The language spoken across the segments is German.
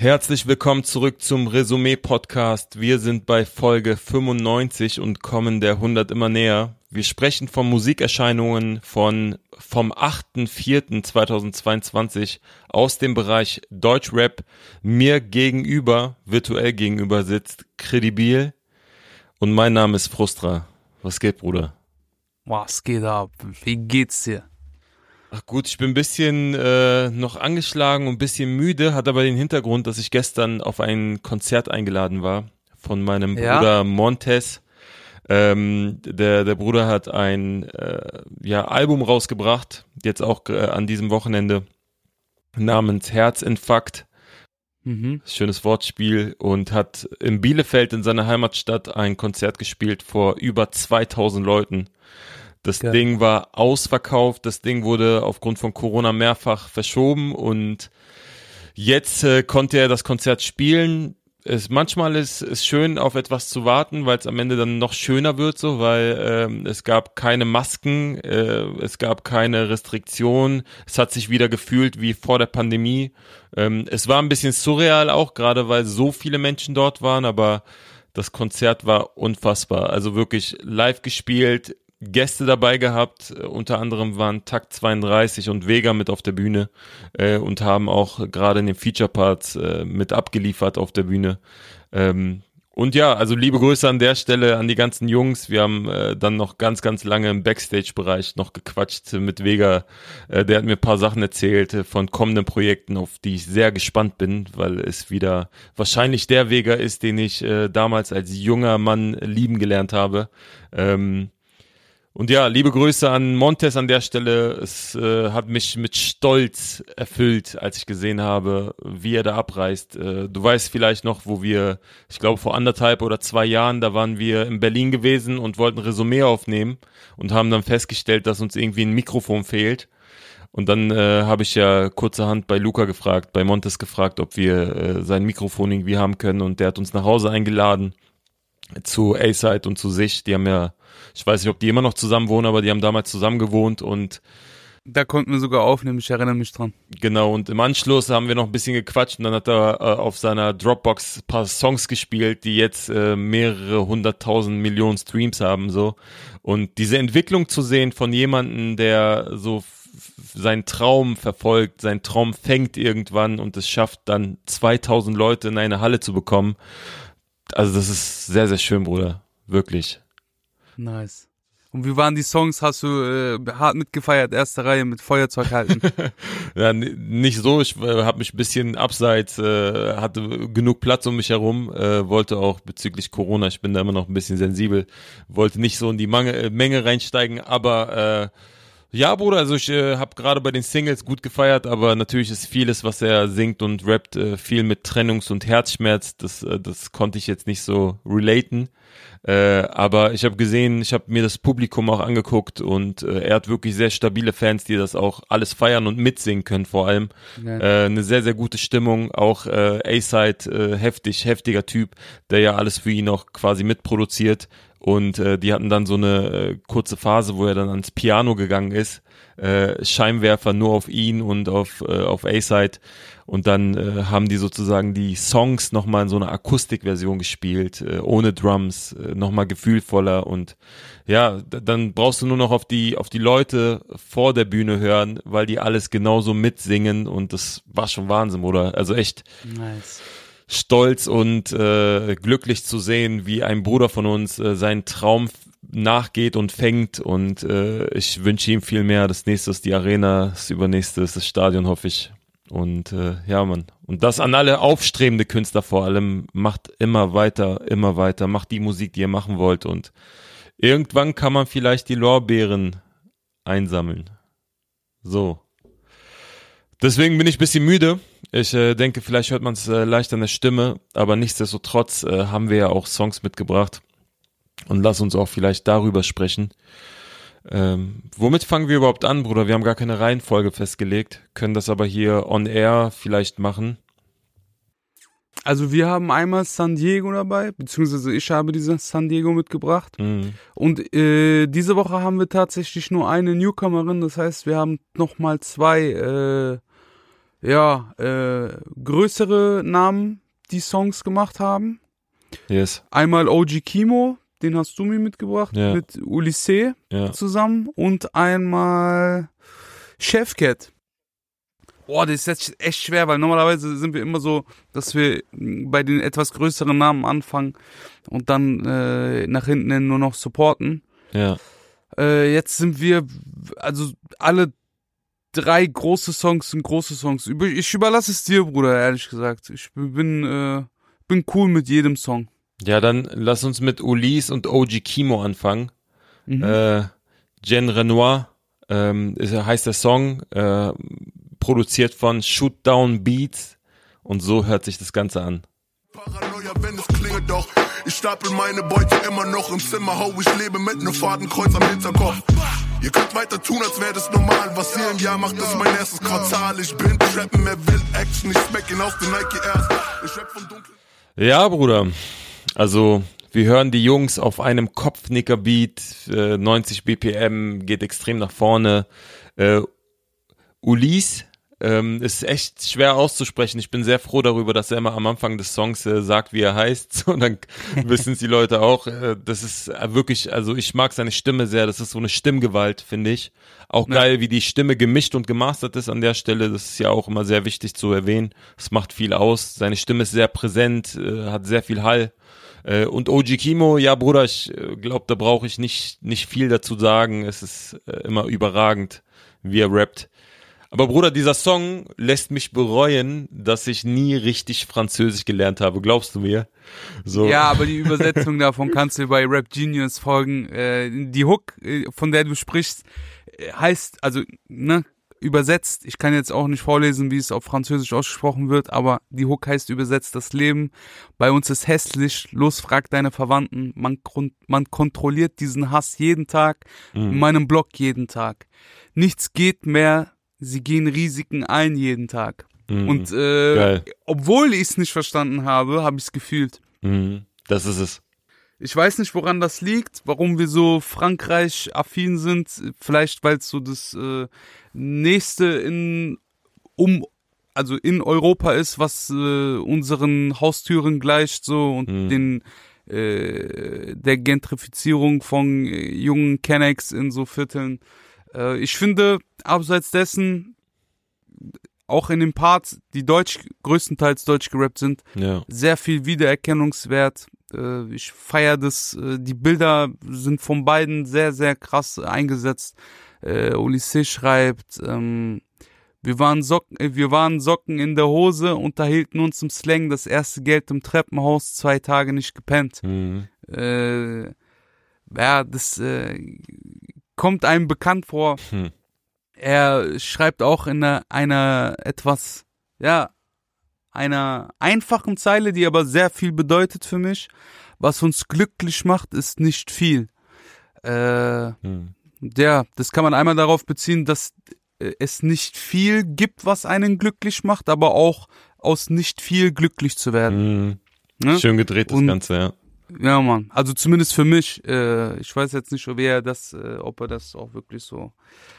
Herzlich willkommen zurück zum Resümee-Podcast. Wir sind bei Folge 95 und kommen der 100 immer näher. Wir sprechen von Musikerscheinungen von vom 8.4.2022 aus dem Bereich Deutschrap. Mir gegenüber, virtuell gegenüber sitzt Credibil und mein Name ist Frustra. Was geht, Bruder? Was geht ab? Wie geht's dir? Ach gut, ich bin ein bisschen äh, noch angeschlagen und ein bisschen müde, hat aber den Hintergrund, dass ich gestern auf ein Konzert eingeladen war von meinem Ja? Bruder Montes. Ähm, der, der Bruder hat ein äh, ja, Album rausgebracht, jetzt auch äh, an diesem Wochenende, namens Herzinfarkt. Mhm. Schönes Wortspiel und hat in Bielefeld in seiner Heimatstadt ein Konzert gespielt vor über 2000 Leuten. Das Geil. Ding war ausverkauft, das Ding wurde aufgrund von Corona mehrfach verschoben und jetzt äh, konnte er das Konzert spielen. Es, manchmal ist es schön, auf etwas zu warten, weil es am Ende dann noch schöner wird, so, weil ähm, es gab keine Masken, äh, es gab keine Restriktionen, es hat sich wieder gefühlt wie vor der Pandemie. Ähm, es war ein bisschen surreal auch, gerade weil so viele Menschen dort waren, aber das Konzert war unfassbar. Also wirklich live gespielt, Gäste dabei gehabt, äh, unter anderem waren Takt 32 und Vega mit auf der Bühne äh, und haben auch gerade in den Feature-Parts äh, mit abgeliefert auf der Bühne. Ähm, und ja, also liebe Grüße an der Stelle an die ganzen Jungs. Wir haben äh, dann noch ganz, ganz lange im Backstage-Bereich noch gequatscht mit Vega. Äh, der hat mir ein paar Sachen erzählt äh, von kommenden Projekten, auf die ich sehr gespannt bin, weil es wieder wahrscheinlich der Vega ist, den ich äh, damals als junger Mann lieben gelernt habe. Ähm, und ja, liebe Grüße an Montes an der Stelle. Es äh, hat mich mit Stolz erfüllt, als ich gesehen habe, wie er da abreist. Äh, du weißt vielleicht noch, wo wir, ich glaube vor anderthalb oder zwei Jahren, da waren wir in Berlin gewesen und wollten Resümee aufnehmen und haben dann festgestellt, dass uns irgendwie ein Mikrofon fehlt. Und dann äh, habe ich ja kurzerhand bei Luca gefragt, bei Montes gefragt, ob wir äh, sein Mikrofon irgendwie haben können und der hat uns nach Hause eingeladen zu A-Side und zu sich. Die haben ja, ich weiß nicht, ob die immer noch zusammen wohnen, aber die haben damals zusammen gewohnt und Da konnten wir sogar aufnehmen, ich erinnere mich dran. genau, und im Anschluss haben wir noch ein bisschen gequatscht und dann hat er äh, auf seiner Dropbox ein paar Songs gespielt, die jetzt äh, mehrere hunderttausend Millionen Streams haben, so. Und diese Entwicklung zu sehen von jemandem, der so seinen Traum verfolgt, seinen Traum fängt irgendwann und es schafft dann 2000 Leute in eine Halle zu bekommen, also das ist sehr, sehr schön, Bruder. Wirklich. Nice. Und wie waren die Songs? Hast du äh, hart mitgefeiert, erste Reihe mit Feuerzeug halten? Ja, nicht so. Ich äh, habe mich ein bisschen abseits, äh, hatte genug Platz um mich herum, äh, wollte auch bezüglich Corona, ich bin da immer noch ein bisschen sensibel, wollte nicht so in die Mange, äh, Menge reinsteigen, aber äh, ja, Bruder, also ich äh, habe gerade bei den Singles gut gefeiert, aber natürlich ist vieles, was er singt und rappt, äh, viel mit Trennungs- und Herzschmerz. Das, äh, das konnte ich jetzt nicht so relaten. Äh, aber ich habe gesehen, ich habe mir das Publikum auch angeguckt und äh, er hat wirklich sehr stabile Fans, die das auch alles feiern und mitsingen können vor allem. Geil. Äh, eine sehr, sehr gute Stimmung. Auch äh, A-Side, äh, heftig, heftiger Typ, der ja alles für ihn auch quasi mitproduziert. Und äh, die hatten dann so eine äh, kurze Phase, wo er dann ans Piano gegangen ist. Äh, Scheinwerfer nur auf ihn und auf, äh, auf A-Side. Und dann äh, haben die sozusagen die Songs nochmal in so einer Akustikversion gespielt, äh, ohne Drums, äh, nochmal gefühlvoller. Und ja, dann brauchst du nur noch auf die, auf die Leute vor der Bühne hören, weil die alles genauso mitsingen. Und das war schon Wahnsinn, oder? Also echt Nice. Stolz und äh, glücklich zu sehen, wie ein Bruder von uns äh, seinen Traum nachgeht und fängt und äh, ich wünsche ihm viel mehr. Das nächste ist die Arena, das übernächste ist das Stadion, hoffe ich. Und äh, ja, Mann. Und das an alle aufstrebende Künstler vor allem. Macht immer weiter, immer weiter. Macht die Musik, die ihr machen wollt. Und irgendwann kann man vielleicht die Lorbeeren einsammeln. So. Deswegen bin ich bisschen müde. Ich äh, denke, vielleicht hört man es äh, leicht an der Stimme, aber nichtsdestotrotz äh, haben wir ja auch Songs mitgebracht. Und lass uns auch vielleicht darüber sprechen. Ähm, womit fangen wir überhaupt an, Bruder? Wir haben gar keine Reihenfolge festgelegt, können das aber hier on air vielleicht machen. Also wir haben einmal San Diego dabei, beziehungsweise ich habe diese San Diego mitgebracht. Mhm. Und äh, diese Woche haben wir tatsächlich nur eine Newcomerin, das heißt, wir haben nochmal zwei äh, ja, äh, größere Namen die Songs gemacht haben. Yes. Einmal OG Kimo, den hast du mir mitgebracht, Ja. mit Ulysses Ja. zusammen. Und einmal Chefcat. Boah, das ist jetzt echt schwer, weil normalerweise sind wir immer so, dass wir bei den etwas größeren Namen anfangen und dann äh, nach hinten hin nur noch supporten. Ja. Äh, jetzt sind wir, also alle drei große Songs sind große Songs. Ich überlasse es dir, Bruder, ehrlich gesagt. Ich bin, äh, bin cool mit jedem Song. Ja, dann lass uns mit Ulis und OG Kimo anfangen. Mhm. Äh, Jen Renoir ähm, ist, heißt der Song, äh, produziert von Shootdown Beats und so hört sich das Ganze an. Paranoia, wenn es klingelt doch. Ich stapel meine Beute immer noch im Zimmer. Hau, ich lebe mit nem Fadenkreuz am Hinterkopf. Ihr könnt weiter tun, als wäre das normal. Was ihr im Jahr macht, ist mein erstes Quartal. Ich bin trappen, mehr will Action. Ich smack ihn aus den Nike Airs. Ich rap vom Dunkeln. Ja, Bruder. Also, wir hören die Jungs auf einem Kopfnicker-Beat, äh, 90 BPM, geht extrem nach vorne. Äh, Ulis ähm, ist echt schwer auszusprechen. Ich bin sehr froh darüber, dass er immer am Anfang des Songs äh, sagt, wie er heißt. So, dann wissen es die Leute auch. Äh, das ist äh, wirklich, also ich mag seine Stimme sehr. Das ist so eine Stimmgewalt, finde ich. Auch Ja. geil, wie die Stimme gemischt und gemastert ist an der Stelle. Das ist ja auch immer sehr wichtig zu erwähnen. Das macht viel aus. Seine Stimme ist sehr präsent, äh, hat sehr viel Hall. Äh, und OG Kimo, ja Bruder, ich äh, glaube, da brauche ich nicht, nicht viel dazu sagen. Es ist immer überragend, wie er rappt. Aber Bruder, dieser Song lässt mich bereuen, dass ich nie richtig Französisch gelernt habe. Glaubst du mir? So. Ja, aber die Übersetzung davon kannst du bei Rap Genius folgen. Äh, die Hook, äh, von der du sprichst, äh, heißt, also, ne, übersetzt, ich kann jetzt auch nicht vorlesen, wie es auf Französisch ausgesprochen wird, aber die Hook heißt übersetzt das Leben. Bei uns ist hässlich, los frag deine Verwandten, man, man kontrolliert diesen Hass jeden Tag, in meinem Blog jeden Tag. Nichts geht mehr, sie gehen Risiken ein jeden Tag. Mhm. Und äh, Geil. obwohl ich es nicht verstanden habe, habe ich es gefühlt. Mhm. Das ist es. Ich weiß nicht, woran das liegt, warum wir so Frankreich-affin sind. Vielleicht, weil es so das äh, nächste in um also in Europa ist, was äh, unseren Haustüren gleicht so und Mhm. den äh, der Gentrifizierung von äh, jungen Kennex in so Vierteln. Äh, ich finde, abseits dessen auch in den Parts, die deutsch größtenteils deutsch gerappt sind, Ja. sehr viel Wiedererkennungswert. Äh, ich feiere das. Äh, die Bilder sind von beiden sehr, sehr krass eingesetzt. Äh, Ulysses schreibt, ähm, wir waren, Socken, äh, wir waren Socken in der Hose, unterhielten uns im Slang, das erste Geld im Treppenhaus, zwei Tage nicht gepennt. Mhm. Äh, ja, das äh, kommt einem bekannt vor. Hm. Er schreibt auch in einer, einer etwas, ja, einer einfachen Zeile, die aber sehr viel bedeutet für mich. Was uns glücklich macht, ist nicht viel. Äh, Mhm. ja, das kann man einmal darauf beziehen, dass äh, es nicht viel gibt, was einen glücklich macht, aber auch aus nicht viel glücklich zu werden. Mhm. Ne? Schön gedreht das Und- Ganze, ja. Ja, Mann. Also zumindest für mich. Äh, ich weiß jetzt nicht, ob er das, äh, ob er das auch wirklich so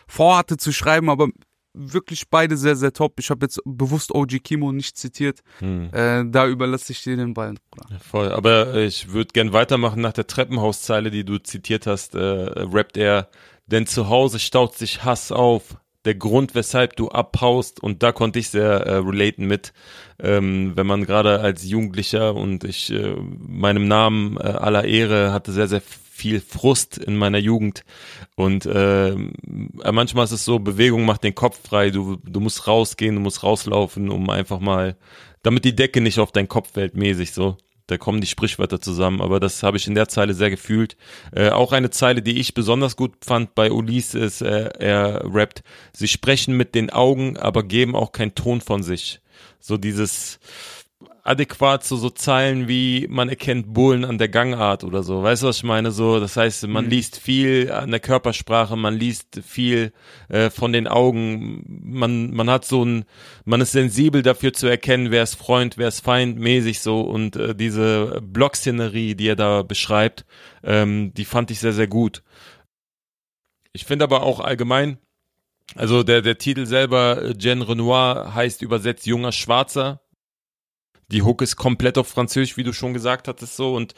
vorhatte zu schreiben, aber wirklich beide sehr, sehr top. Ich habe jetzt bewusst OG Kimo nicht zitiert. Mhm. Äh, da überlasse ich dir den Ball, Bruder. Voll, aber äh, ich würde gern weitermachen nach der Treppenhauszeile, die du zitiert hast, äh, rappt er, denn zu Hause staut sich Hass auf, der Grund, weshalb du abhaust und da konnte ich sehr äh, relaten mit, ähm, wenn man gerade als Jugendlicher und ich äh, meinem Namen äh, aller Ehre hatte sehr, sehr viel Frust in meiner Jugend und äh, manchmal ist es so, Bewegung macht den Kopf frei, du, du musst rausgehen, du musst rauslaufen, um einfach mal, damit die Decke nicht auf deinen Kopf fällt, mäßig so. Da kommen die Sprichwörter zusammen, aber das habe ich in der Zeile sehr gefühlt. Äh, auch eine Zeile, die ich besonders gut fand bei Ulis ist, äh, er rappt, sie sprechen mit den Augen, aber geben auch keinen Ton von sich. So dieses adäquat zu so Zeilen wie man erkennt Bullen an der Gangart oder so. Weißt du, was ich meine? So, das heißt, man liest viel an der Körpersprache, man liest viel äh, von den Augen, man, man hat so ein, man ist sensibel dafür zu erkennen, wer ist Freund, wer ist Feind, mäßig so und äh, diese Blockszenerie, die er da beschreibt, ähm, die fand ich sehr, sehr gut. Ich finde aber auch allgemein, Also der, der Titel selber, äh, Jean Renoir, heißt übersetzt junger Schwarzer. Die Hook ist komplett auf Französisch, wie du schon gesagt hattest, so. Und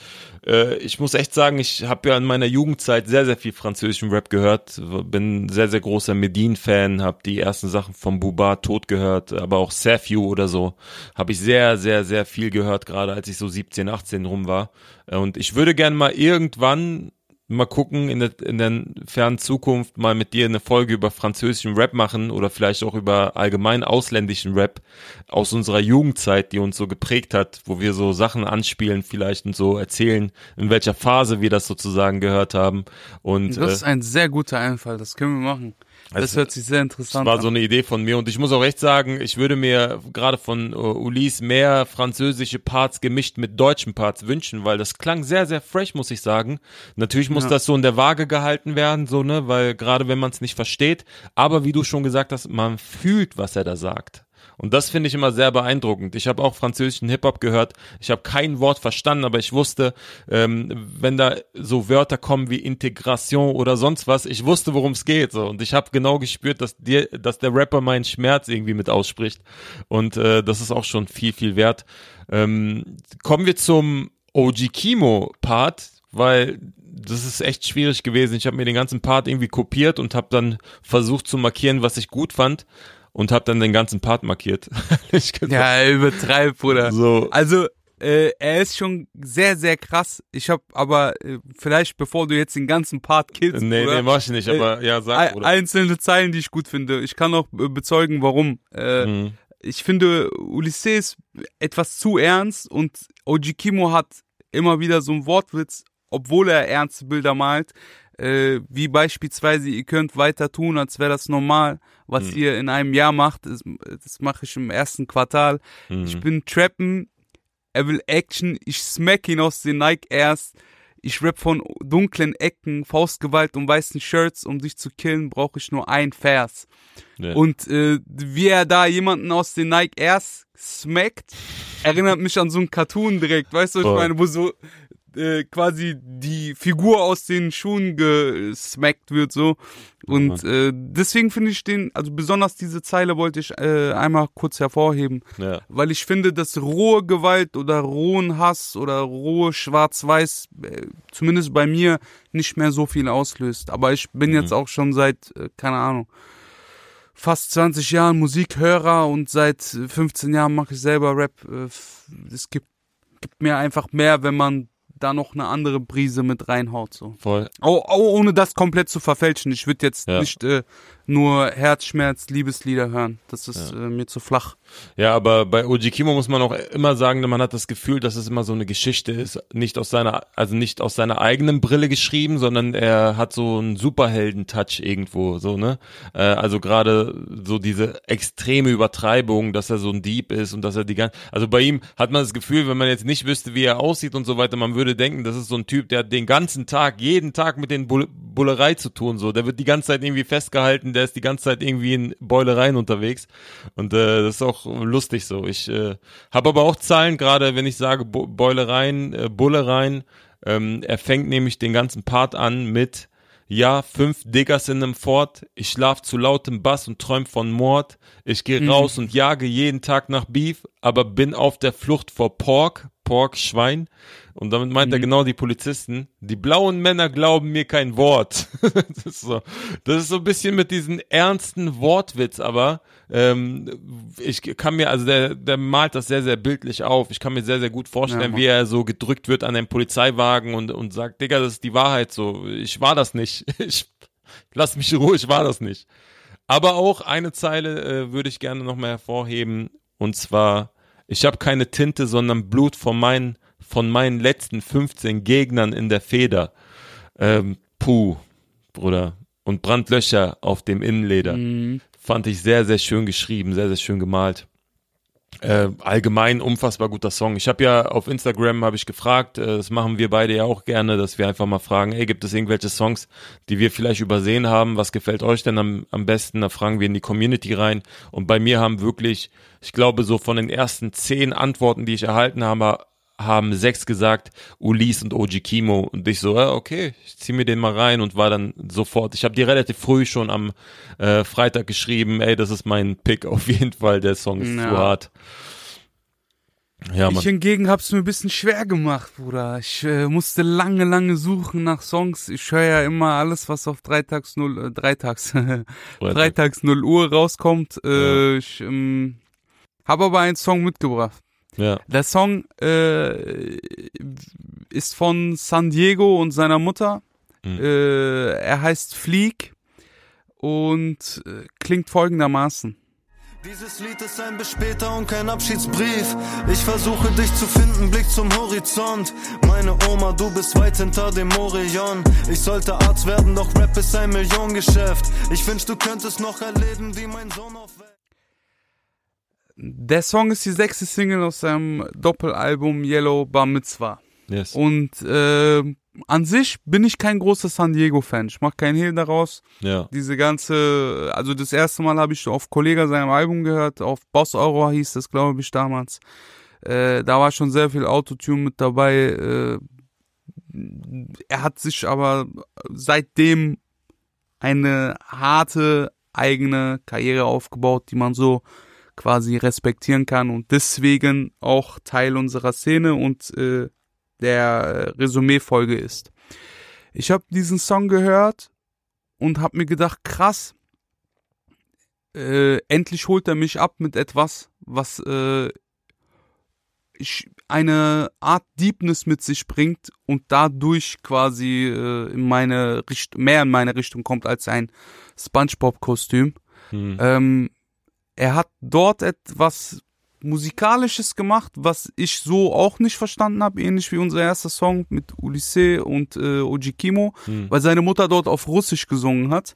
äh, ich muss echt sagen, ich habe ja in meiner Jugendzeit sehr, sehr viel französischen Rap gehört. Bin sehr, sehr großer Medin-Fan, habe die ersten Sachen von Buba tot gehört, aber auch Safiu oder so. Habe ich sehr, sehr, sehr viel gehört, gerade als ich so 17, 18 rum war. Und ich würde gerne mal irgendwann mal gucken, in der, in der fernen Zukunft mal mit dir eine Folge über französischen Rap machen oder vielleicht auch über allgemein ausländischen Rap aus unserer Jugendzeit, die uns so geprägt hat, wo wir so Sachen anspielen vielleicht und so erzählen, in welcher Phase wir das sozusagen gehört haben. Und, das ist äh, ein sehr guter Einfall, das können wir machen. Das also, hört sich sehr interessant an. Das war so eine Idee von mir und ich muss auch echt sagen, ich würde mir gerade von uh, Ulysse mehr französische Parts gemischt mit deutschen Parts wünschen, weil das klang sehr, sehr fresh, muss ich sagen. Natürlich muss ja. das so in der Waage gehalten werden, so, ne, weil gerade wenn man es nicht versteht, aber wie du schon gesagt hast, man fühlt, was er da sagt. Und das finde ich immer sehr beeindruckend. Ich habe auch französischen Hip-Hop gehört. Ich habe kein Wort verstanden, aber ich wusste, ähm, wenn da so Wörter kommen wie Integration oder sonst was, ich wusste, worum es geht. So. Und ich habe genau gespürt, dass, dir, dass der Rapper meinen Schmerz irgendwie mit ausspricht. Und äh, das ist auch schon viel, viel wert. Ähm, kommen wir zum OG Kimo-Part, weil das ist echt schwierig gewesen. Ich habe mir den ganzen Part irgendwie kopiert und habe dann versucht zu markieren, was ich gut fand und habe dann den ganzen Part markiert. ja, übertreib, Bruder. So. Also, äh, er ist schon sehr, sehr krass. Ich habe aber, äh, vielleicht bevor du jetzt den ganzen Part killst, Nee, Bruder, nee, mach ich nicht, aber äh, ja, sag, Bruder. Einzelne Zeilen, die ich gut finde. Ich kann auch äh, bezeugen, warum. Äh, mhm. Ich finde, Ulysses etwas zu ernst und Oji Kimo hat immer wieder so einen Wortwitz, obwohl er ernste Bilder malt, äh, wie beispielsweise, ihr könnt weiter tun, als wäre das normal, was hm. ihr in einem Jahr macht. Das, das mache ich im ersten Quartal. Hm. Ich bin Trappen, er will Action, ich smack ihn aus den Nike Airs. Ich rap von dunklen Ecken, Faustgewalt und weißen Shirts, um dich zu killen, brauche ich nur ein Vers. Ja. Und äh, wie er da jemanden aus den Nike Airs smackt, erinnert mich an so ein Cartoon direkt, weißt du, was ich meine, wo so äh, quasi die Figur aus den Schuhen gesmackt wird so und äh, deswegen finde ich den also besonders diese Zeile wollte ich äh, einmal kurz hervorheben ja. weil ich finde dass rohe Gewalt oder rohen Hass oder rohe Schwarz-Weiß äh, zumindest bei mir nicht mehr so viel auslöst aber ich bin mhm. jetzt auch schon seit äh, keine Ahnung fast 20 Jahren Musikhörer und seit 15 Jahren mache ich selber Rap äh, es gibt gibt mir einfach mehr wenn man da noch eine andere Brise mit reinhaut. So. Voll. Oh, oh, ohne das komplett zu verfälschen. Ich würde jetzt ja. nicht äh, nur Herzschmerz, Liebeslieder hören. Das ist ja. äh, mir zu flach. Ja, aber bei Oji Kimo muss man auch immer sagen, man hat das Gefühl, dass es immer so eine Geschichte ist, nicht aus seiner, also nicht aus seiner eigenen Brille geschrieben, sondern er hat so einen Superhelden-Touch irgendwo, so, ne? Äh, also gerade so diese extreme Übertreibung, dass er so ein Dieb ist und dass er die ganze, also bei ihm hat man das Gefühl, wenn man jetzt nicht wüsste, wie er aussieht und so weiter, man würde denken, das ist so ein Typ, der hat den ganzen Tag, jeden Tag mit den Bull Bullerei zu tun, so. Der wird die ganze Zeit irgendwie festgehalten, der ist die ganze Zeit irgendwie in Beulereien unterwegs und äh, das ist auch lustig so. Ich äh, habe aber auch Zahlen, gerade wenn ich sage Bo Beulereien, äh, Bullereien. Ähm, er fängt nämlich den ganzen Part an mit ja, fünf Diggers in einem Fort, ich schlaf zu lautem Bass und träum von Mord, ich gehe mhm. raus und jage jeden Tag nach Beef, aber bin auf der Flucht vor Pork, Pork, Schwein. Und damit meint mhm. er genau die Polizisten. Die blauen Männer glauben mir kein Wort. das, ist so, das ist so ein bisschen mit diesem ernsten Wortwitz, aber ähm, ich kann mir, also der, der malt das sehr, sehr bildlich auf. Ich kann mir sehr, sehr gut vorstellen, ja, wie er so gedrückt wird an den Polizeiwagen und, und sagt, Digga, das ist die Wahrheit so. Ich war das nicht. Ich lass mich in Ruhe, ich war das nicht. Aber auch eine Zeile äh, würde ich gerne nochmal hervorheben. Und zwar, ich habe keine Tinte, sondern Blut von meinen, von meinen letzten 15 Gegnern in der Feder. Ähm, puh, Bruder. Und Brandlöcher auf dem Innenleder. Mhm. Fand ich sehr, sehr schön geschrieben, sehr, sehr schön gemalt. Äh, allgemein unfassbar guter Song. Ich habe ja auf Instagram habe ich gefragt, äh, das machen wir beide ja auch gerne, dass wir einfach mal fragen, ey, gibt es irgendwelche Songs, die wir vielleicht übersehen haben? Was gefällt euch denn am, am besten? Da fragen wir in die Community rein. Und bei mir haben wirklich, ich glaube, so von den ersten zehn Antworten, die ich erhalten habe, haben sechs gesagt, Ulis und Oji Kimo. Und ich so, ja, okay, ich zieh mir den mal rein und war dann sofort. Ich habe die relativ früh schon am äh, Freitag geschrieben, ey, das ist mein Pick auf jeden Fall, der Song ist Ja. zu hart. Ja, Ich hingegen hab's mir ein bisschen schwer gemacht, Bruder. Ich äh, musste lange, lange suchen nach Songs. Ich höre ja immer alles, was auf Dreitags null, äh, Dreitags, Freitags 0 Uhr rauskommt. Äh, Ich ähm, habe aber einen Song mitgebracht. Ja. Der Song äh, ist von San Diego und seiner Mutter. Mhm. Äh, er heißt Fleek und äh, klingt folgendermaßen. Dieses Lied ist ein bis später und kein Abschiedsbrief. Ich versuche dich zu finden, Blick zum Horizont. Meine Oma, du bist weit hinter dem Orion. Ich sollte Arzt werden, doch Rap ist ein Millionengeschäft. Ich wünsch, du könntest noch erleben, wie mein Sohn aufwächst. Der Song ist die sechste Single aus seinem Doppelalbum Yellow Bar Mitzvah. Yes. Und äh, an sich bin ich kein großer San Diego-Fan. Ich mach keinen Hehl daraus. Ja. Diese ganze, also das erste Mal habe ich auf Kollega seinem Album gehört, auf Boss Euro hieß das, glaube ich, damals. Äh, da war schon sehr viel Autotune mit dabei. Äh, er hat sich aber seitdem eine harte eigene Karriere aufgebaut, die man so quasi respektieren kann und deswegen auch Teil unserer Szene und äh, der Resümee-Folge ist. Ich habe diesen Song gehört und habe mir gedacht, krass, äh, endlich holt er mich ab mit etwas, was äh, ich, eine Art Deepness mit sich bringt und dadurch quasi äh, in meine Richt mehr in meine Richtung kommt als ein SpongeBob-Kostüm. Hm. Ähm, er hat dort etwas Musikalisches gemacht, was ich so auch nicht verstanden habe, ähnlich wie unser erster Song mit Ulisse und äh, Ojikimo, Hm. weil seine Mutter dort auf Russisch gesungen hat.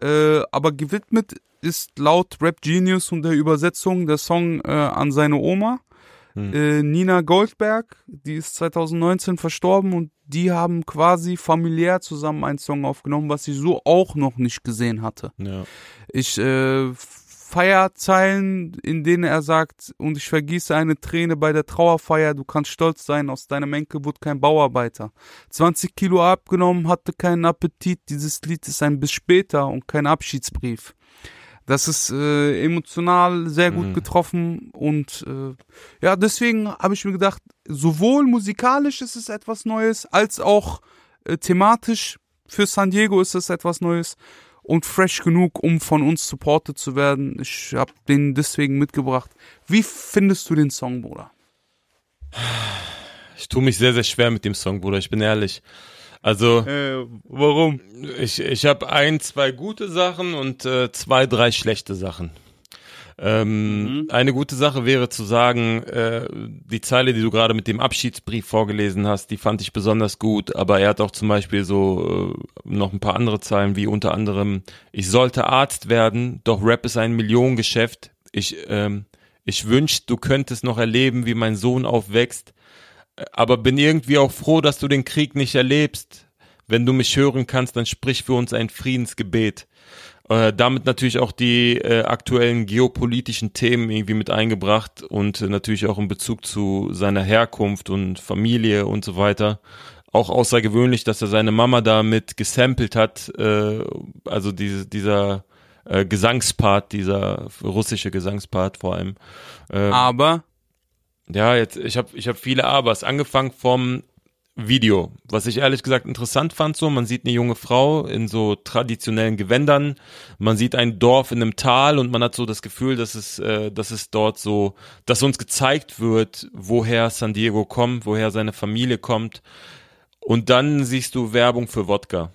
Äh, aber gewidmet ist laut Rap Genius und der Übersetzung der Song äh, an seine Oma. Hm. Äh, Nina Goldberg, die ist 2019 verstorben und die haben quasi familiär zusammen einen Song aufgenommen, was ich so auch noch nicht gesehen hatte. Ja. Ich äh, feier Zeilen, in denen er sagt, und ich vergieße eine Träne bei der Trauerfeier, du kannst stolz sein, aus deinem Enkel wurde kein Bauarbeiter. 20 Kilo abgenommen, hatte keinen Appetit, dieses Lied ist ein bis später und kein Abschiedsbrief. Das ist äh, emotional sehr gut Mhm. getroffen und äh, ja, deswegen habe ich mir gedacht, sowohl musikalisch ist es etwas Neues, als auch äh, thematisch für San Diego ist es etwas Neues und fresh genug, um von uns supported zu werden. Ich habe den deswegen mitgebracht. Wie findest du den Song, Bruder? Ich tue mich sehr, sehr schwer mit dem Song, Bruder, ich bin ehrlich. Also, Äh, warum? ich, ich habe ein, zwei gute Sachen und äh, zwei, drei schlechte Sachen. Ähm, Mhm. Eine gute Sache wäre zu sagen, äh, die Zeile, die du gerade mit dem Abschiedsbrief vorgelesen hast, die fand ich besonders gut, aber er hat auch zum Beispiel so äh, noch ein paar andere Zeilen, wie unter anderem, ich sollte Arzt werden, doch Rap ist ein Millionengeschäft. Ich, ähm, ich wünsch, du könntest noch erleben, wie mein Sohn aufwächst, aber bin irgendwie auch froh, dass du den Krieg nicht erlebst. Wenn du mich hören kannst, dann sprich für uns ein Friedensgebet. Äh, damit natürlich auch die äh, aktuellen geopolitischen Themen irgendwie mit eingebracht und äh, natürlich auch in Bezug zu seiner Herkunft und Familie und so weiter. Auch außergewöhnlich, dass er seine Mama damit gesampelt hat, äh, also diese, dieser äh, Gesangspart, dieser russische Gesangspart vor allem. Äh, Aber ja, jetzt, ich habe ich hab viele Abers. Angefangen vom Video, was ich ehrlich gesagt interessant fand, so, man sieht eine junge Frau in so traditionellen Gewändern, man sieht ein Dorf in einem Tal und man hat so das Gefühl, dass es, äh, dass es dort so, dass uns gezeigt wird, woher San Diego kommt, woher seine Familie kommt. Und dann siehst du Werbung für Wodka.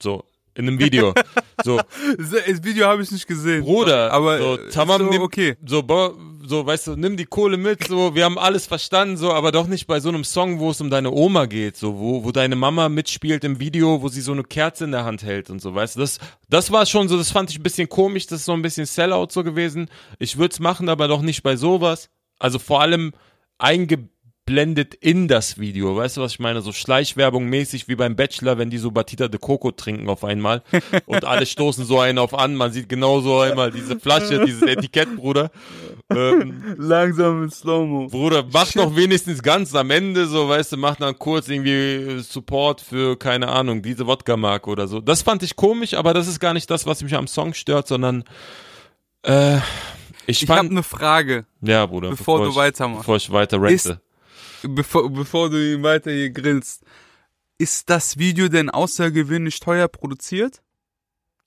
So, in einem Video. so, das Video habe ich nicht gesehen. Bruder, aber so, äh, tamam, so, okay. so, so, weißt du, nimm die Kohle mit, so, wir haben alles verstanden, so, aber doch nicht bei so einem Song, wo es um deine Oma geht, so, wo, wo deine Mama mitspielt im Video, wo sie so eine Kerze in der Hand hält und so, weißt du, das, das war schon so, das fand ich ein bisschen komisch, das ist so ein bisschen Sellout so gewesen. Ich würde es machen, aber doch nicht bei sowas. Also vor allem blendet in das Video. Weißt du, was ich meine? So Schleichwerbung mäßig wie beim Bachelor, wenn die so Batita de Coco trinken auf einmal und alle stoßen so einen auf an. Man sieht genau so einmal diese Flasche, dieses Etikett, Bruder. Ähm, Langsam in Slow-Mo. Bruder, mach doch wenigstens ganz am Ende so, weißt du, mach dann kurz irgendwie Support für, keine Ahnung, diese Wodka-Marke oder so. Das fand ich komisch, aber das ist gar nicht das, was mich am Song stört, sondern äh, ich Ich habe fand, eine Frage, ja, Bruder, bevor du ich, weitermachst. Bevor ich weiter rente. Ist- bevor, bevor du ihn weiter hier grillst. Ist das Video denn außergewöhnlich teuer produziert?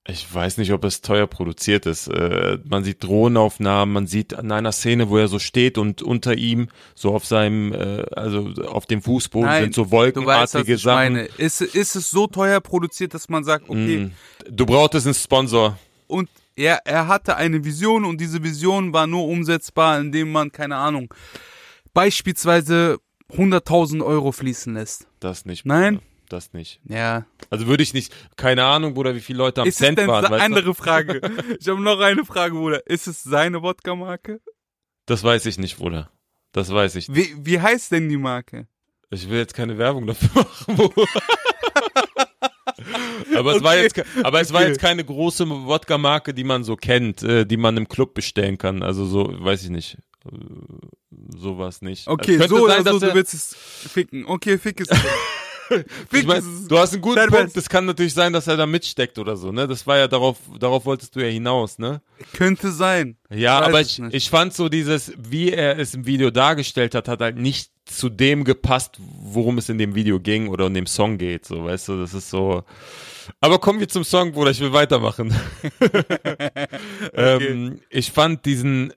Ich weiß nicht, ob es teuer produziert ist. Äh, man sieht Drohnenaufnahmen, man sieht an einer Szene, wo er so steht und unter ihm, so auf seinem, äh, also auf dem Fußboden Nein, sind so weißt, wolkenartige ich Sachen. meine. Ist, ist es so teuer produziert, dass man sagt, okay, Mm. Du brauchtest einen Sponsor. und er, er hatte eine Vision und diese Vision war nur umsetzbar, indem man, keine Ahnung, beispielsweise 100.000 Euro fließen lässt. Das nicht. Nein? Bruder. Das nicht. Ja. Also würde ich nicht, keine Ahnung, Bruder, wie viele Leute am Ist es Cent denn waren. andere Frage? Ich habe noch eine Frage, Bruder. Ist es seine Wodka-Marke? Das weiß ich nicht, Bruder. Das weiß ich. Wie, wie heißt denn die Marke? Ich will jetzt keine Werbung dafür machen, Bruder. aber es war Okay. jetzt, ke- aber es war Okay. jetzt keine große Wodka-Marke, die man so kennt, äh, die man im Club bestellen kann. Also so, weiß ich nicht. Äh, Sowas nicht. Okay, Also könnte so oder sein, dass so, du willst es ficken. Okay, fick es. Ich mein, es. du hast einen guten Punkt. Best. Das kann natürlich sein, dass er da mitsteckt oder so, ne? Das war ja darauf, darauf wolltest du ja hinaus, ne? Könnte sein. Ja, Weiß aber es ich, ich fand so dieses, wie er es im Video dargestellt hat, hat halt nicht zu dem gepasst, worum es in dem Video ging oder in dem Song geht, so, weißt du, das ist so. Aber kommen wir zum Song, Bruder, ich will weitermachen. ähm, ich fand diesen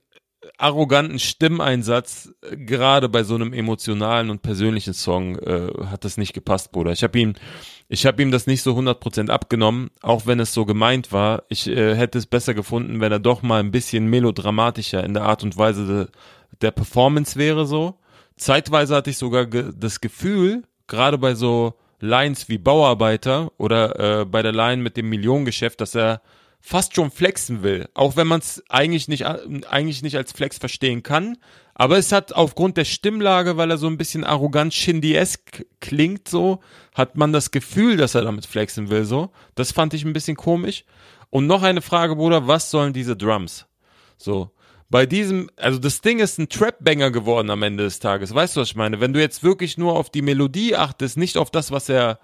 arroganten Stimmeinsatz äh, gerade bei so einem emotionalen und persönlichen Song äh, hat das nicht gepasst, Bruder. Ich habe ihm ich habe ihm das nicht so 100% abgenommen, auch wenn es so gemeint war. Ich äh, hätte es besser gefunden, wenn er doch mal ein bisschen melodramatischer in der Art und Weise de, der Performance wäre so. Zeitweise hatte ich sogar ge das Gefühl, gerade bei so Lines wie Bauarbeiter oder äh, bei der Line mit dem Millionengeschäft, dass er fast schon flexen will, auch wenn man es eigentlich nicht eigentlich nicht als Flex verstehen kann, aber es hat aufgrund der Stimmlage, weil er so ein bisschen arrogant Shindy-esque klingt so, hat man das Gefühl, dass er damit flexen will so. Das fand ich ein bisschen komisch. Und noch eine Frage, Bruder, was sollen diese Drums? So, bei diesem, also das Ding ist ein Trap-Banger geworden am Ende des Tages. Weißt du, was ich meine? Wenn du jetzt wirklich nur auf die Melodie achtest, nicht auf das, was er,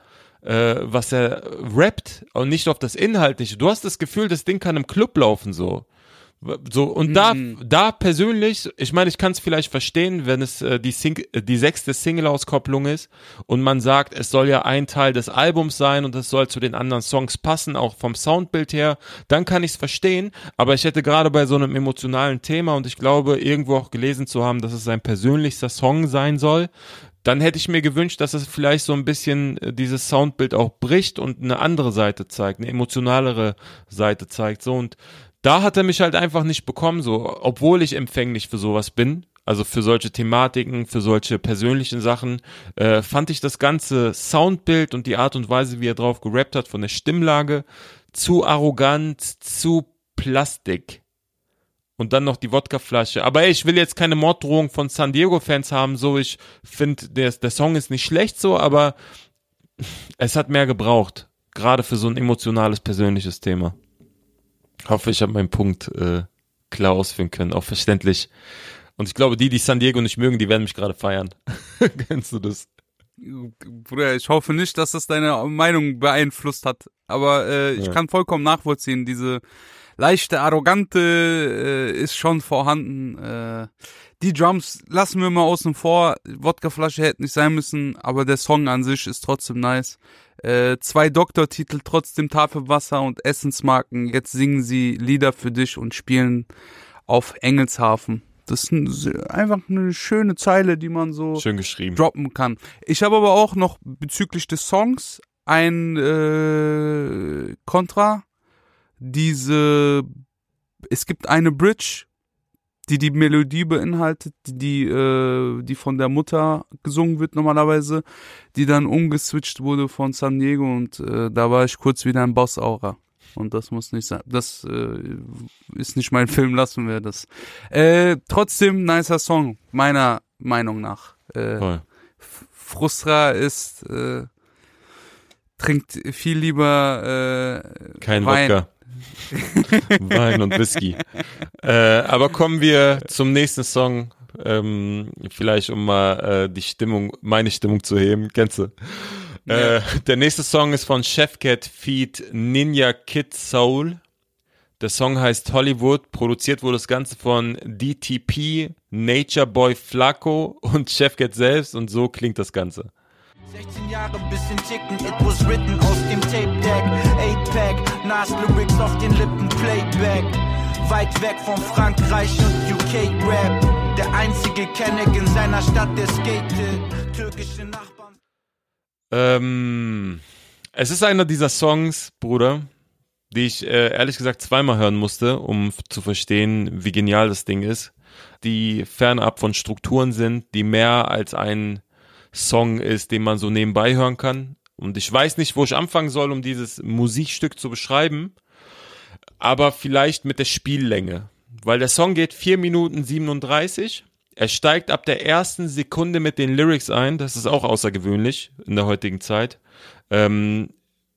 äh, was er rappt und nicht auf das Inhaltliche. Du hast das Gefühl, das Ding kann im Club laufen so. So, und da, da persönlich, ich meine, ich kann es vielleicht verstehen, wenn es äh, die, Sing die sechste Single-Auskopplung ist und man sagt, es soll ja ein Teil des Albums sein und es soll zu den anderen Songs passen, auch vom Soundbild her, dann kann ich es verstehen, aber ich hätte gerade bei so einem emotionalen Thema und ich glaube, irgendwo auch gelesen zu haben, dass es sein persönlichster Song sein soll, dann hätte ich mir gewünscht, dass es vielleicht so ein bisschen äh, dieses Soundbild auch bricht und eine andere Seite zeigt, eine emotionalere Seite zeigt. So und da hat er mich halt einfach nicht bekommen, so, obwohl ich empfänglich für sowas bin. Also für solche Thematiken, für solche persönlichen Sachen, äh, fand ich das ganze Soundbild und die Art und Weise, wie er drauf gerappt hat, von der Stimmlage, zu arrogant, zu Plastik. Und dann noch die Wodkaflasche. Aber ey, ich will jetzt keine Morddrohung von San Diego-Fans haben, so ich finde, der, der Song ist nicht schlecht so, aber es hat mehr gebraucht. Gerade für so ein emotionales, persönliches Thema. Hoffe, ich habe meinen Punkt äh, klar ausführen können, auch verständlich. Und ich glaube, die, die San Diego nicht mögen, die werden mich gerade feiern. Kennst du das? Bruder, ich hoffe nicht, dass das deine Meinung beeinflusst hat. Aber äh, ich Ja. kann vollkommen nachvollziehen, diese leichte Arrogante äh, ist schon vorhanden. Äh, die Drums lassen wir mal außen vor. Wodkaflasche hätte nicht sein müssen, aber der Song an sich ist trotzdem nice. Äh, zwei Doktortitel, trotzdem Tafelwasser und Essensmarken. Jetzt singen sie Lieder für dich und spielen auf Engelshafen. Das ist ein- einfach eine schöne Zeile, die man so Schön geschrieben. droppen kann. Ich habe aber auch noch bezüglich des Songs ein äh, Kontra. Diese, es gibt eine Bridge, die die Melodie beinhaltet, die die, äh, die von der Mutter gesungen wird normalerweise, die dann umgeswitcht wurde von San Diego und äh, da war ich kurz wieder ein Boss-Aura. Und das muss nicht sein. Das äh, ist nicht mein Film, lassen wir das. Äh, trotzdem nicer Song, meiner Meinung nach. Äh, Voll. Frustra ist, äh, trinkt viel lieber äh, Kein Wein. Wodka. Wein und Whisky. Äh, aber kommen wir zum nächsten Song. Ähm, vielleicht um mal äh, die Stimmung, meine Stimmung zu heben. Kennst du? Äh, der nächste Song ist von Chefcat Feed Ninja Kid Soul. Der Song heißt Hollywood. Produziert wurde das Ganze von DTP, Nature Boy Flaco und Chefcat selbst. Und so klingt das Ganze. 16 Jahre bisschen ticken, it was written aus dem Tape Deck. 8-Pack, Nas Lyrics auf den Lippen, Playback. Weit weg von Frankreich und UK Rap. Der einzige Kenneck in seiner Stadt, der skatet. Türkische Nachbarn. Ähm, es ist einer dieser Songs, Bruder, die ich äh, ehrlich gesagt zweimal hören musste, um zu verstehen, wie genial das Ding ist. Die fernab von Strukturen sind, die mehr als ein Song ist, den man so nebenbei hören kann. Und ich weiß nicht, wo ich anfangen soll, um dieses Musikstück zu beschreiben, aber vielleicht mit der Spiellänge. Weil der Song geht 4 Minuten 37. Er steigt ab der ersten Sekunde mit den Lyrics ein. Das ist auch außergewöhnlich in der heutigen Zeit. Ähm,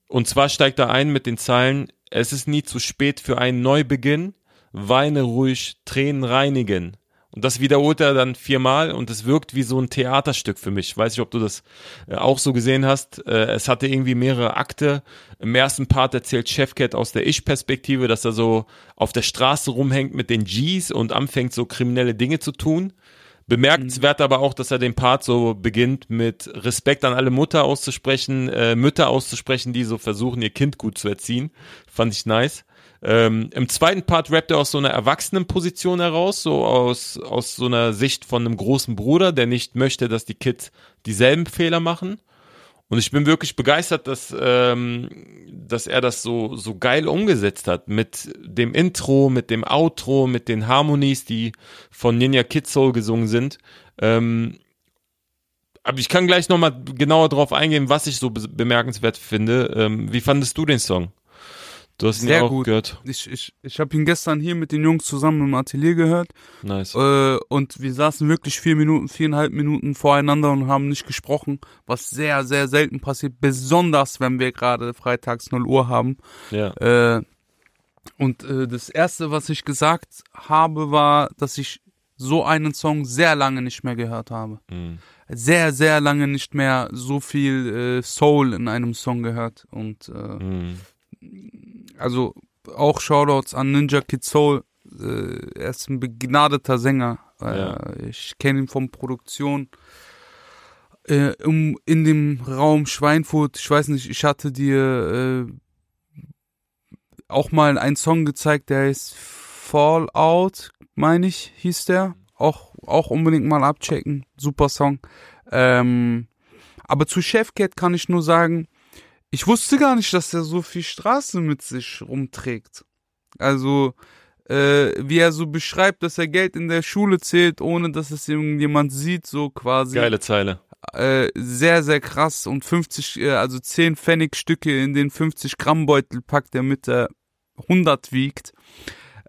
und zwar steigt er ein mit den Zeilen, es ist nie zu spät für einen Neubeginn, weine ruhig, Tränen reinigen. Und das wiederholt er dann viermal und es wirkt wie so ein Theaterstück für mich. Ich weiß nicht, ob du das äh, auch so gesehen hast. Äh, es hatte irgendwie mehrere Akte. Im ersten Part erzählt Chefcat aus der Ich-Perspektive, dass er so auf der Straße rumhängt mit den Gs und anfängt so kriminelle Dinge zu tun. Bemerkenswert aber auch, dass er den Part so beginnt mit Respekt an alle Mutter auszusprechen, äh, Mütter auszusprechen, die so versuchen, ihr Kind gut zu erziehen. Fand ich nice. Ähm, Im zweiten Part rappt er aus so einer Erwachsenenposition heraus, so aus, aus so einer Sicht von einem großen Bruder, der nicht möchte, dass die Kids dieselben Fehler machen. Und ich bin wirklich begeistert, dass, ähm, dass er das so, so geil umgesetzt hat. Mit dem Intro, mit dem Outro, mit den Harmonies, die von Ninja Kid Soul gesungen sind. Ähm, aber ich kann gleich nochmal genauer drauf eingehen, was ich so be bemerkenswert finde. Ähm, wie fandest du den Song? Du hast ihn Sehr ja auch gut. gehört. Ich, ich, ich habe ihn gestern hier mit den Jungs zusammen im Atelier gehört Nice. äh, und wir saßen wirklich vier Minuten, viereinhalb Minuten voreinander und haben nicht gesprochen, was sehr, sehr selten passiert, besonders wenn wir gerade freitags 0 Uhr haben. Ja. Äh, und äh, das erste, was ich gesagt habe, war, dass ich so einen Song sehr lange nicht mehr gehört habe. Mhm. Sehr, sehr lange nicht mehr so viel äh, Soul in einem Song gehört. Und äh, Mhm. Also auch Shoutouts an Ninja Kid Soul. Äh, er ist ein begnadeter Sänger. Äh, Ja. Ich kenne ihn von Produktion. Äh, um, in dem Raum Schweinfurt, ich weiß nicht, ich hatte dir äh, auch mal einen Song gezeigt, der heißt Fallout, meine ich, hieß der. Auch, auch unbedingt mal abchecken. Super Song. Ähm, aber zu Chefcat kann ich nur sagen, ich wusste gar nicht, dass er so viel Straße mit sich rumträgt. Also, äh, wie er so beschreibt, dass er Geld in der Schule zählt, ohne dass es irgendjemand sieht, so quasi. Geile Zeile. Äh, sehr, sehr krass. Und 50, äh, also 10 Pfennigstücke in den 50 Gramm Beutel packt, der mit der 100 wiegt.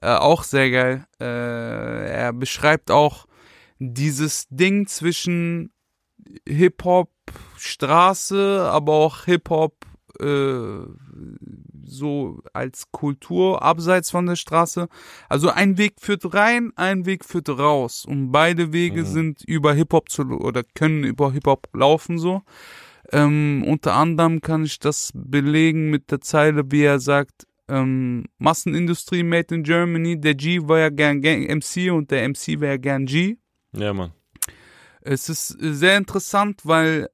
Äh, auch sehr geil. Äh, er beschreibt auch dieses Ding zwischen Hip-Hop, Straße, aber auch Hip-Hop äh, so als Kultur abseits von der Straße. Also ein Weg führt rein, ein Weg führt raus. Und beide Wege Mhm. sind über Hip-Hop zu oder können über Hip-Hop laufen so. Ähm, unter anderem kann ich das belegen mit der Zeile, wie er sagt, ähm, Massenindustrie made in Germany, der G war ja gern Gang MC und der MC wäre gern G. Ja, Mann. Es ist sehr interessant, weil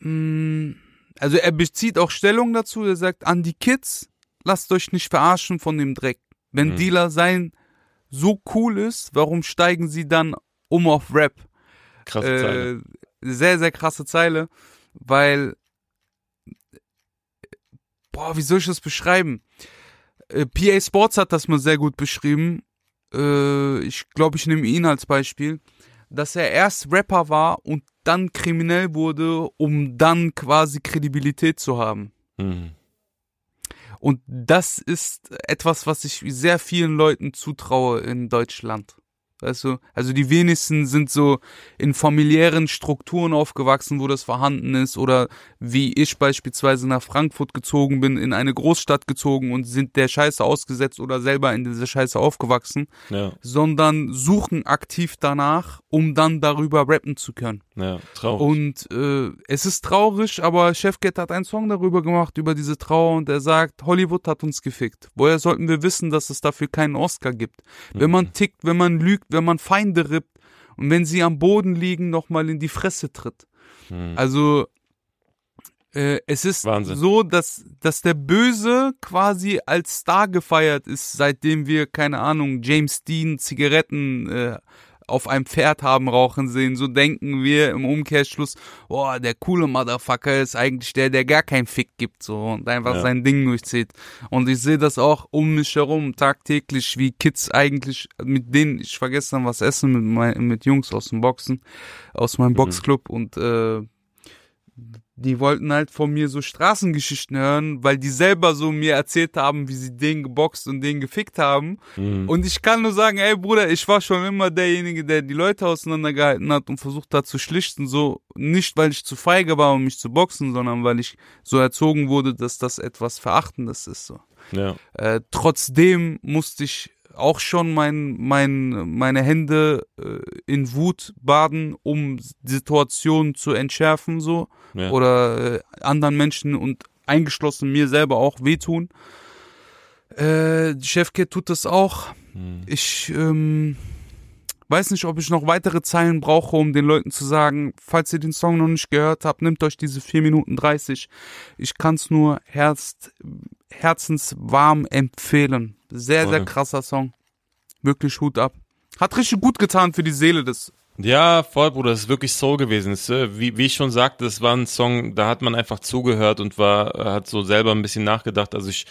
mh, also er bezieht auch Stellung dazu. Er sagt an die Kids, lasst euch nicht verarschen von dem Dreck. Wenn Mhm. Dealer sein so cool ist, warum steigen sie dann um auf Rap? Krasse Zeile. Äh, sehr sehr krasse Zeile, weil boah, wie soll ich das beschreiben? Äh, PA Sports hat das mal sehr gut beschrieben. Äh, ich glaube, ich nehme ihn als Beispiel, dass er erst Rapper war und dann kriminell wurde, um dann quasi Kredibilität zu haben. Mhm. Und das ist etwas, was ich sehr vielen Leuten zutraue in Deutschland. Weißt du? Also die wenigsten sind so in familiären Strukturen aufgewachsen, wo das vorhanden ist. Oder wie ich beispielsweise nach Frankfurt gezogen bin, in eine Großstadt gezogen und sind der Scheiße ausgesetzt oder selber in dieser Scheiße aufgewachsen. Ja, Sondern suchen aktiv danach, um dann darüber rappen zu können. ja, traurig. Und äh, es ist traurig, aber Chefcat hat einen Song darüber gemacht, über diese Trauer und er sagt, Hollywood hat uns gefickt. Woher sollten wir wissen, dass es dafür keinen Oscar gibt? Wenn man tickt, wenn man lügt, wenn man Feinde rippt und wenn sie am Boden liegen, nochmal in die Fresse tritt. Hm. Also äh, es ist Wahnsinn. so, dass, dass der Böse quasi als Star gefeiert ist, seitdem wir, keine Ahnung, James Dean Zigaretten äh, auf einem Pferd haben rauchen sehen. So denken wir im Umkehrschluss, boah, der coole Motherfucker ist eigentlich der, der gar keinen Fick gibt so und einfach Ja. sein Ding durchzieht. Und ich sehe das auch um mich herum tagtäglich, wie Kids eigentlich, mit denen, ich war gestern was essen mit, mein, mit Jungs aus dem Boxen, aus meinem Boxclub und äh, die wollten halt von mir so Straßengeschichten hören, weil die selber so mir erzählt haben, wie sie den geboxt und den gefickt haben. Mhm. Und ich kann nur sagen, ey Bruder, ich war schon immer derjenige, der die Leute auseinandergehalten hat und versucht hat zu schlichten. So nicht, weil ich zu feige war, um mich zu boxen, sondern weil ich so erzogen wurde, dass das etwas Verachtendes ist. So. ja, Äh, trotzdem musste ich auch schon mein, mein, meine Hände äh, in Wut baden, um Situationen zu entschärfen, so. ja. Oder äh, anderen Menschen und eingeschlossen mir selber auch wehtun. Äh, Chefkit tut das auch. Hm. Ich ähm, weiß nicht, ob ich noch weitere Zeilen brauche, um den Leuten zu sagen, falls ihr den Song noch nicht gehört habt, nehmt euch diese 4 Minuten 30. Ich kann es nur herz, herzenswarm empfehlen. Sehr, sehr Voll. krasser Song. Wirklich Hut ab. Hat richtig gut getan für die Seele des. Ja, voll, Bruder, das ist wirklich Soul gewesen. Es, äh, wie, wie ich schon sagte, es war ein Song, da hat man einfach zugehört und war, äh, hat so selber ein bisschen nachgedacht. Also ich,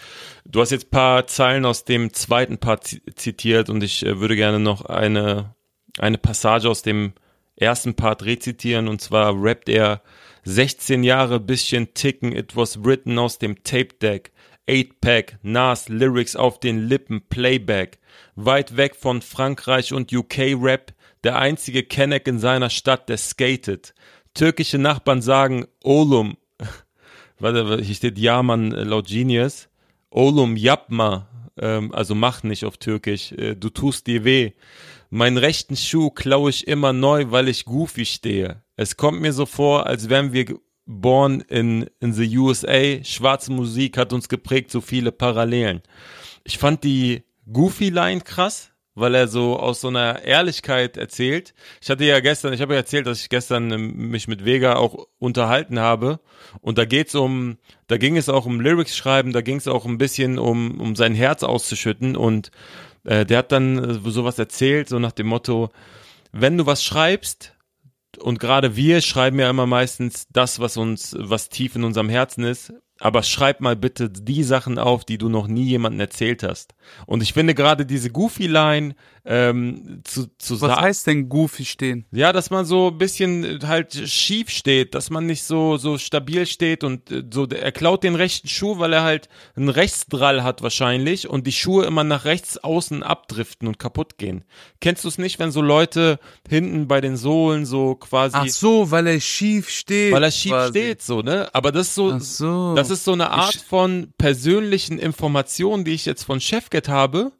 du hast jetzt paar Zeilen aus dem zweiten Part zi- zitiert und ich äh, würde gerne noch eine, eine Passage aus dem ersten Part rezitieren und zwar rappt er 16 Jahre bisschen ticken, it was written aus dem Tape Deck. 8-Pack, Nas, Lyrics auf den Lippen, Playback. Weit weg von Frankreich und UK-Rap, der einzige Kenneck in seiner Stadt, der skatet. Türkische Nachbarn sagen Olum. Warte, hier steht Yaman äh, laut Genius. Olum yapma. Ähm, also mach nicht auf Türkisch. Äh, du tust dir weh. Meinen rechten Schuh klaue ich immer neu, weil ich goofy stehe. Es kommt mir so vor, als wären wir born in, in the USA. Schwarze Musik hat uns geprägt, so viele Parallelen. Ich fand die Goofy-Line krass, weil er so aus so einer Ehrlichkeit erzählt. Ich hatte ja gestern, ich habe ja erzählt, dass ich gestern ähm, mich mit Vega auch unterhalten habe. Und da geht's um, da ging es auch um Lyrics schreiben, da ging es auch ein bisschen um, um sein Herz auszuschütten. Und äh, der hat dann äh, sowas erzählt, so nach dem Motto, wenn du was schreibst, und gerade wir schreiben ja immer meistens das, was uns, was tief in unserem Herzen ist. Aber schreib mal bitte die Sachen auf, die du noch nie jemandem erzählt hast. Und ich finde gerade diese Goofy-Line ähm, zu, zu Was heißt denn goofy stehen? Ja, dass man so ein bisschen halt schief steht, dass man nicht so so stabil steht und äh, so er klaut den rechten Schuh, weil er halt einen Rechtsdrall hat wahrscheinlich und die Schuhe immer nach rechts außen abdriften und kaputt gehen. Kennst du es nicht, wenn so Leute hinten bei den Sohlen so quasi Ach so, weil er schief steht. weil er schief quasi. steht so, ne? Aber das ist so Ach so. das ist so eine Art von persönlichen Informationen, die ich jetzt von Chefget habe,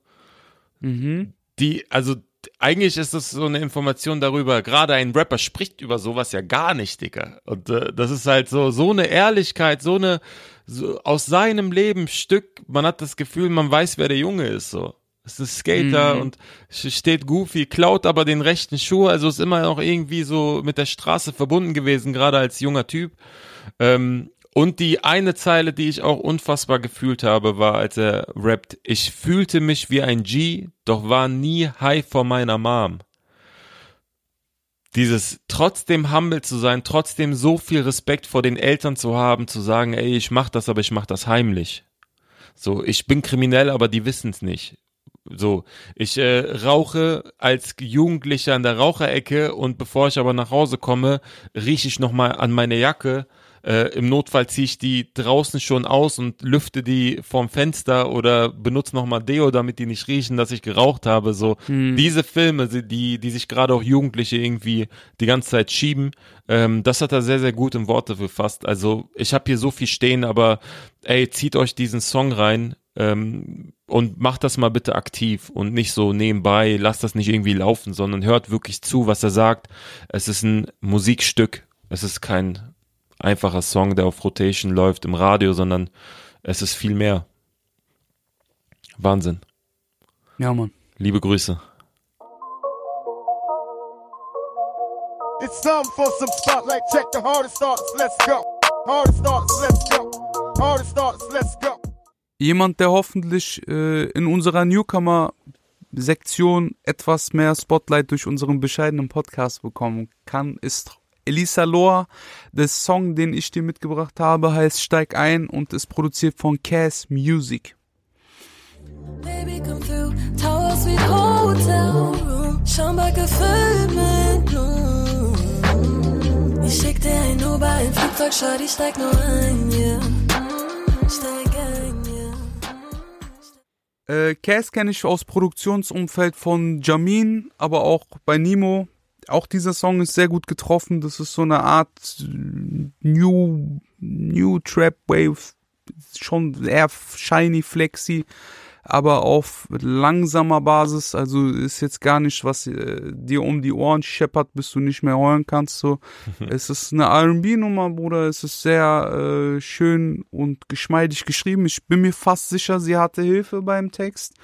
Mhm. die, also eigentlich ist das so eine Information darüber, gerade ein Rapper spricht über sowas ja gar nicht, Dicker. Und äh, das ist halt so, so eine Ehrlichkeit, so eine, so aus seinem Leben Stück, man hat das Gefühl, man weiß, wer der Junge ist, so. Es ist Skater Mhm. und steht goofy, klaut aber den rechten Schuh, also ist immer noch irgendwie so mit der Straße verbunden gewesen, gerade als junger Typ. Ähm, und die eine Zeile, die ich auch unfassbar gefühlt habe, war, als er rappt, ich fühlte mich wie ein G, doch war nie high vor meiner Mom. Dieses trotzdem humble zu sein, trotzdem so viel Respekt vor den Eltern zu haben, zu sagen, ey, ich mach das, aber ich mach das heimlich. So, ich bin kriminell, aber die wissen's nicht. So, ich äh, rauche als Jugendlicher in der Raucherecke und bevor ich aber nach Hause komme, rieche ich nochmal an meine Jacke. Äh, Im Notfall ziehe ich die draußen schon aus und lüfte die vorm Fenster oder benutze nochmal Deo, damit die nicht riechen, dass ich geraucht habe. So diese Filme, die, die sich gerade auch Jugendliche irgendwie die ganze Zeit schieben, ähm, das hat er sehr, sehr gut in Worte gefasst. Also ich habe hier so viel stehen, aber ey, zieht euch diesen Song rein ähm, und macht das mal bitte aktiv und nicht so nebenbei, lasst das nicht irgendwie laufen, sondern hört wirklich zu, was er sagt. Es ist ein Musikstück, es ist kein einfacher Song, der auf Rotation läuft im Radio, sondern es ist viel mehr. Wahnsinn. Ja, Mann. Liebe Grüße. It's time for some spotlight. Check the hardest starts. Let's go. Hardest starts. Let's go. Hardest starts. Let's go. Jemand, der hoffentlich äh, in unserer Newcomer-Sektion etwas mehr Spotlight durch unseren bescheidenen Podcast bekommen kann, ist Elisa Loa. Der Song, den ich dir mitgebracht habe, heißt Steig ein und ist produziert von Cass Music. Baby, come through. Tower Suite Hotel Room. Schaumbar gefüllt mit Blumen. Ich schick dir ein Uber, ein Flugzeug, schau, ich steig nur ein, yeah. Steig ein, yeah. Äh, Cass kenne ich aus Produktionsumfeld von Jamin, aber auch bei Nemo. Auch dieser Song ist sehr gut getroffen. Das ist so eine Art äh, New, New Trap Wave. Schon eher shiny, flexy, aber auf langsamer Basis. Also ist jetzt gar nicht, was äh, dir um die Ohren scheppert, bis du nicht mehr hören kannst. So, es ist eine R&B-Nummer, Bruder. Es ist sehr äh, schön und geschmeidig geschrieben. Ich bin mir fast sicher, sie hatte Hilfe beim Text,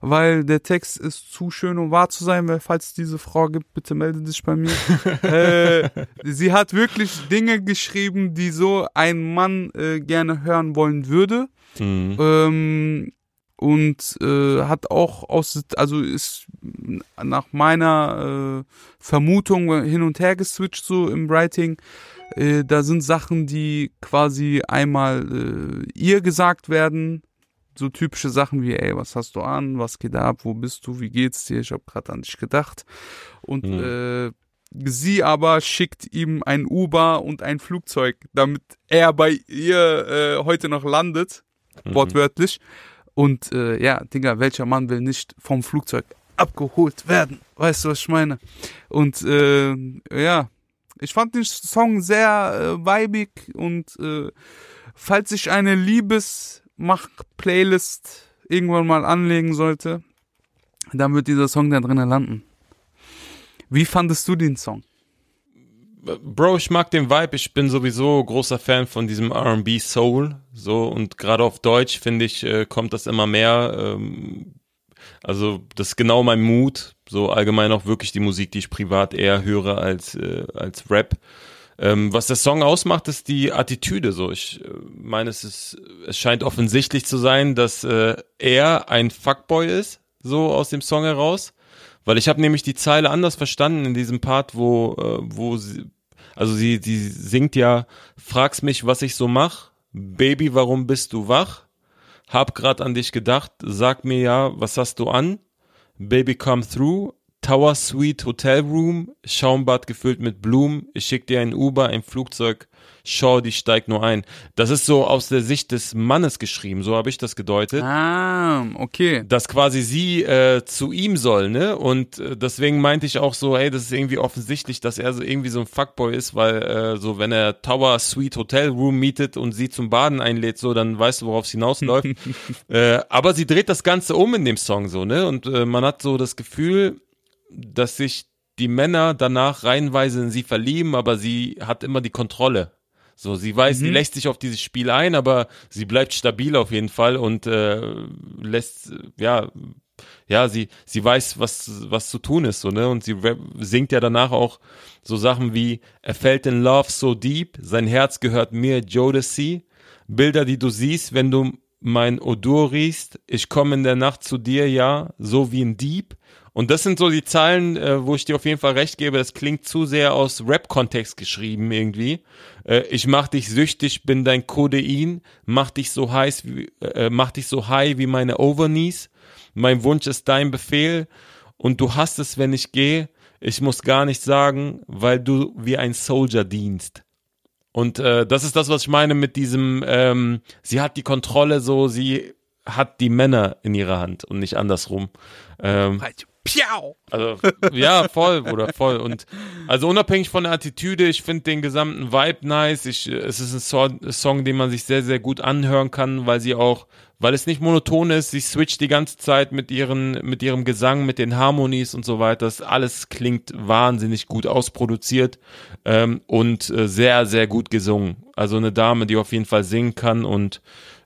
weil der Text ist zu schön, um wahr zu sein. Weil falls es diese Frau gibt, bitte melde dich bei mir. äh, sie hat wirklich Dinge geschrieben, die so ein Mann äh, gerne hören wollen würde. Mhm. Ähm, und äh, hat auch aus, also ist nach meiner äh, Vermutung hin und her geswitcht so im Writing. Äh, da sind Sachen, die quasi einmal äh, ihr gesagt werden, so typische Sachen wie, ey, was hast du an, was geht ab, wo bist du, wie geht's dir, ich habe gerade an dich gedacht. Und äh, sie aber schickt ihm ein Uber und ein Flugzeug, damit er bei ihr äh, heute noch landet, wortwörtlich. Und äh, ja, Digga, welcher Mann will nicht vom Flugzeug abgeholt werden? Weißt du, was ich meine? Und äh, ja, ich fand den Song sehr äh, vibig und äh, falls ich eine Liebesmach-Playlist irgendwann mal anlegen sollte, dann wird dieser Song da drinnen landen. Wie fandest du den Song? Bro, ich mag den Vibe. Ich bin sowieso großer Fan von diesem R&B Soul. So und gerade auf Deutsch finde ich äh, kommt das immer mehr. Ähm, also das ist genau mein Mut. So allgemein auch wirklich die Musik, die ich privat eher höre als äh, als Rap. Ähm, was der Song ausmacht, ist die Attitüde. So, ich äh, meine, es ist, es scheint offensichtlich zu sein, dass er ein Fuckboy ist, so aus dem Song heraus. Weil ich habe nämlich die Zeile anders verstanden in diesem Part, wo, wo sie, also sie, sie singt ja, fragst mich, was ich so mach, Baby, warum bist du wach? Hab grad an dich gedacht, sag mir ja, was hast du an? Baby, come through. Tower Suite Hotel Room, Schaumbad gefüllt mit Blumen. Ich schick dir ein Uber, ein Flugzeug. Schau, die steigt nur ein. Das ist so aus der Sicht des Mannes geschrieben, so habe ich das gedeutet Ah, okay. dass quasi sie äh, zu ihm soll, ne? Und äh, deswegen meinte ich auch so, hey, das ist irgendwie offensichtlich, dass er so irgendwie so ein Fuckboy ist, weil äh, so, wenn er Tower Suite Hotel Room mietet und sie zum Baden einlädt, so, dann weißt du, worauf es hinausläuft. äh, aber sie dreht das Ganze um in dem Song so, ne? Und äh, man hat so das Gefühl, dass sich die Männer danach reihenweise in sie verlieben, aber sie hat immer die Kontrolle. So, sie weiß, sie lässt sich auf dieses Spiel ein, aber sie bleibt stabil auf jeden Fall und äh, lässt, ja, ja, sie, sie weiß, was, was zu tun ist, so, ne? Und sie singt ja danach auch so Sachen wie, er fällt in Love so deep, sein Herz gehört mir, Jodeci. Bilder, die du siehst, wenn du mein Odor riechst, ich komme in der Nacht zu dir, ja, so wie ein Dieb. Und das sind so die Zahlen, äh, wo ich dir auf jeden Fall recht gebe. Das klingt zu sehr aus Rap-Kontext geschrieben irgendwie. Äh, ich mach dich süchtig, bin dein Codein, mach dich so heiß, wie, äh, mach dich so high wie meine Overknees. mein Wunsch ist dein Befehl und du hast es, wenn ich gehe. Ich muss gar nichts sagen, weil du wie ein Soldier dienst. Und äh, das ist das, was ich meine mit diesem, ähm, sie hat die Kontrolle so, sie hat die Männer in ihrer Hand und nicht andersrum. Ähm, Piau! also, ja, voll, Bruder, voll. Und also unabhängig von der Attitüde, ich finde den gesamten Vibe nice. Ich, es ist ein so Song, den man sich sehr, sehr gut anhören kann, weil sie auch, weil es nicht monoton ist, sie switcht die ganze Zeit mit ihren, mit ihrem Gesang, mit den Harmonies und so weiter. Das alles klingt wahnsinnig gut ausproduziert ähm, und äh, sehr, sehr gut gesungen. Also eine Dame, die auf jeden Fall singen kann und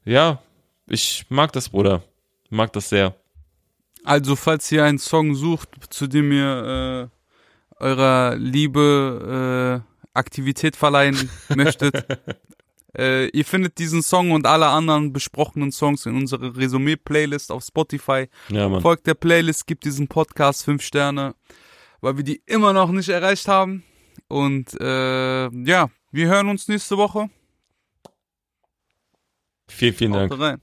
ja, ich mag das, Bruder. Mag das sehr. Also, falls ihr einen Song sucht, zu dem ihr äh, eurer Liebe äh, Aktivität verleihen möchtet, äh, ihr findet diesen Song und alle anderen besprochenen Songs in unserer Resümee-Playlist auf Spotify. Ja, Mann. Folgt der Playlist, gibt diesem Podcast fünf Sterne, weil wir die immer noch nicht erreicht haben. Und äh, ja, wir hören uns nächste Woche. Vielen, vielen Dank. Haut rein.